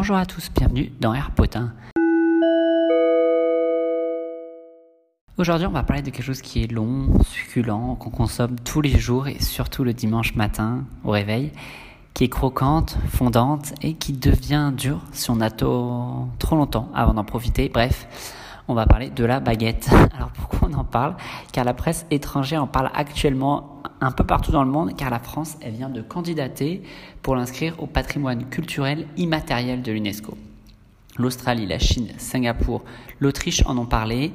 Bonjour à tous, bienvenue dans Air Potin. Aujourd'hui, on va parler de quelque chose qui est long, succulent, qu'on consomme tous les jours et surtout le dimanche matin au réveil, qui est croquante, fondante et qui devient dure si on attend trop longtemps avant d'en profiter. Bref, on va parler de la baguette. Alors pourquoi on en parle? Car la presse étrangère en parle actuellement un peu partout dans le monde, car la France, elle vient de candidater pour l'inscrire au patrimoine culturel immatériel de l'UNESCO. L'Australie, la Chine, Singapour, l'Autriche en ont parlé.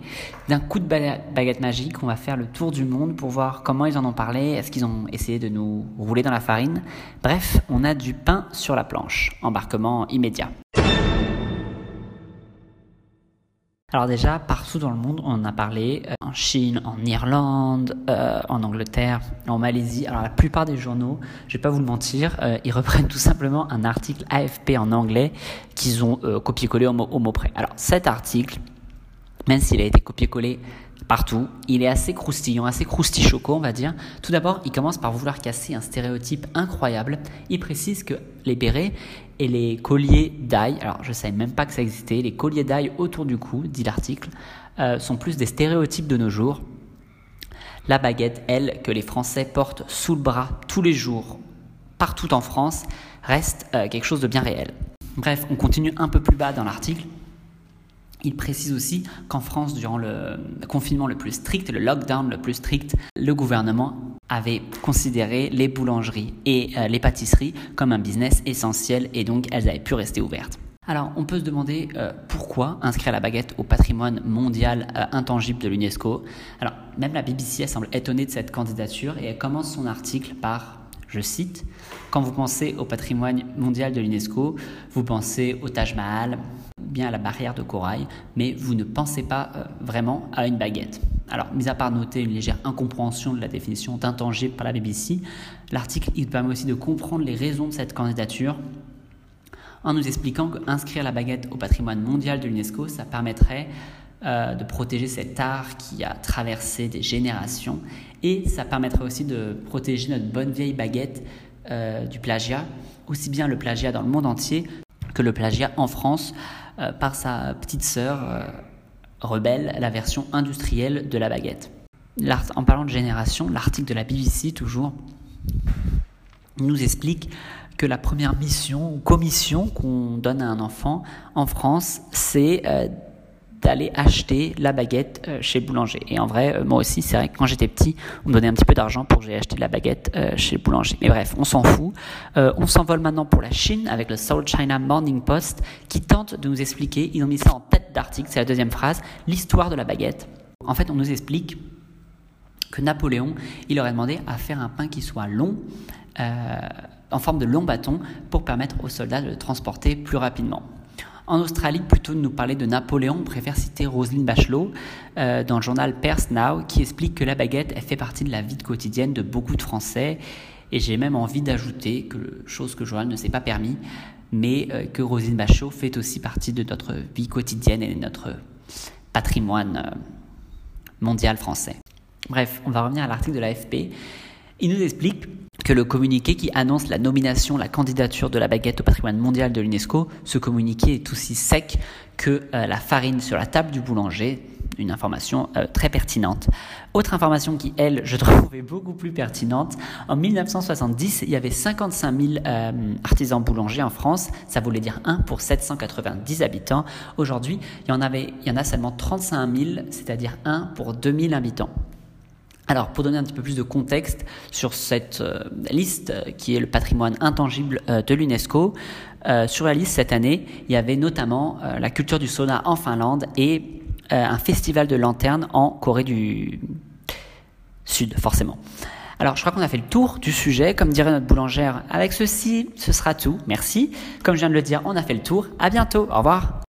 D'un coup de baguette magique, on va faire le tour du monde pour voir comment ils en ont parlé. Est-ce qu'ils ont essayé de nous rouler dans la farine? Bref, on a du pain sur la planche. Embarquement immédiat. Alors déjà, partout dans le monde, on en a parlé, euh, en Chine, en Irlande, euh, en Angleterre, en Malaisie. Alors la plupart des journaux, je vais pas vous le mentir, euh, ils reprennent tout simplement un article AFP en anglais qu'ils ont copié-collé au mot près. Alors cet article, même s'il a été copié-collé partout. Il est assez croustillant, assez croustichoco, on va dire. Tout d'abord, il commence par vouloir casser un stéréotype incroyable. Il précise que les bérets et les colliers d'ail, alors je ne savais même pas que ça existait, les colliers d'ail autour du cou, dit l'article, euh, sont plus des stéréotypes de nos jours. La baguette, elle, que les Français portent sous le bras tous les jours, partout en France, reste euh, quelque chose de bien réel. Bref, on continue un peu plus bas dans l'article. Il précise aussi qu'en France, durant le confinement le plus strict, le lockdown le plus strict, le gouvernement avait considéré les boulangeries et euh, les pâtisseries comme un business essentiel et donc elles avaient pu rester ouvertes. Alors, on peut se demander euh, pourquoi inscrire la baguette au patrimoine mondial euh, intangible de l'UNESCO? Alors, même la BBC semble étonnée de cette candidature et elle commence son article par, je cite, Quand vous pensez au patrimoine mondial de l'UNESCO, vous pensez au Taj Mahal, bien à la barrière de corail, mais vous ne pensez pas euh, vraiment à une baguette. Alors, mis à part noter une légère incompréhension de la définition d'intangible par la BBC, l'article il permet aussi de comprendre les raisons de cette candidature en nous expliquant qu'inscrire la baguette au patrimoine mondial de l'UNESCO, ça permettrait euh, de protéger cet art qui a traversé des générations et ça permettrait aussi de protéger notre bonne vieille baguette euh, du plagiat, aussi bien le plagiat dans le monde entier que le plagiat en France par sa petite sœur euh, rebelle, la version industrielle de la baguette. En parlant de génération, l'article de la BBC, toujours, nous explique que la première mission ou commission qu'on donne à un enfant en France, c'est euh, d'aller acheter la baguette euh, chez boulanger. Et en vrai, euh, moi aussi, c'est vrai que quand j'étais petit, on me donnait un petit peu d'argent pour que j'aille acheter la baguette euh, chez boulanger. Mais bref, on s'en fout. on s'envole maintenant pour la Chine avec le South China Morning Post qui tente de nous expliquer, ils ont mis ça en tête d'article, c'est la deuxième phrase, l'histoire de la baguette. En fait, on nous explique que Napoléon, il aurait demandé à faire un pain qui soit long, en forme de long bâton, pour permettre aux soldats de le transporter plus rapidement. En Australie, plutôt de nous parler de Napoléon, on préfère citer Roselyne Bachelot euh, dans le journal Perth Now, qui explique que la baguette fait partie de la vie quotidienne de beaucoup de Français. Et j'ai même envie d'ajouter, que chose que journal ne s'est pas permis, mais euh, que Roselyne Bachelot fait aussi partie de notre vie quotidienne et de notre patrimoine euh, mondial français. Bref, on va revenir à l'article de l'AFP. Il nous explique que le communiqué qui annonce la nomination, la candidature de la baguette au patrimoine mondial de l'UNESCO, ce communiqué est aussi sec que euh, la farine sur la table du boulanger, une information euh, très pertinente. Autre information qui, elle, je trouvais beaucoup plus pertinente, en 1970, il y avait 55 000 euh, artisans boulangers en France, ça voulait dire 1 pour 790 habitants. Aujourd'hui, il y en avait, il y en a seulement 35 000, c'est-à-dire 1 pour 2000 habitants. Alors, pour donner un petit peu plus de contexte sur cette euh, liste euh, qui est le patrimoine intangible euh, de l'UNESCO, sur la liste cette année, il y avait notamment la culture du sauna en Finlande et un festival de lanternes en Corée du Sud, forcément. Alors, je crois qu'on a fait le tour du sujet. Comme dirait notre boulangère, avec ceci, ce sera tout. Merci. Comme je viens de le dire, on a fait le tour. À bientôt. Au revoir.